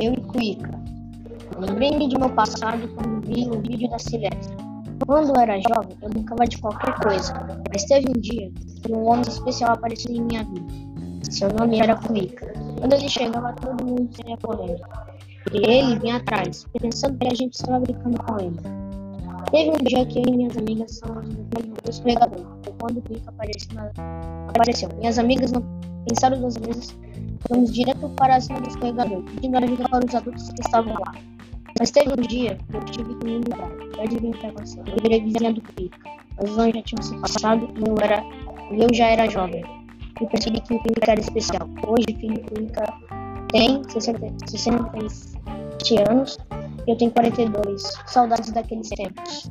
eu e Cuica. Lembrei-me de meu passado quando vi o vídeo da Silestra. Quando eu era jovem, eu brincava de qualquer coisa, mas teve um dia que um homem especial apareceu em minha vida. Seu nome era Cuica. Quando ele chegava, todo mundo saía correndo. E ele vinha atrás, pensando que a gente estava brincando com ele. Teve um dia que eu e minhas amigas estávamos no escorregador. Foi quando o Cuica apareceu, apareceu. Minhas amigas não pensaram duas vezes. Fomos direto para cima do escorregador, pedindo ajuda para os adultos que estavam lá. Mas teve um dia que eu tive que me mudar. Eu adivinho o que aconteceu. Eu virei vizinha do Cuica. Os anos já tinham se passado e eu, era... eu já era jovem. E percebi que o Cuica era especial. Hoje, do Cuica tem 60, 67 anos e eu tenho 42. Saudades daqueles tempos.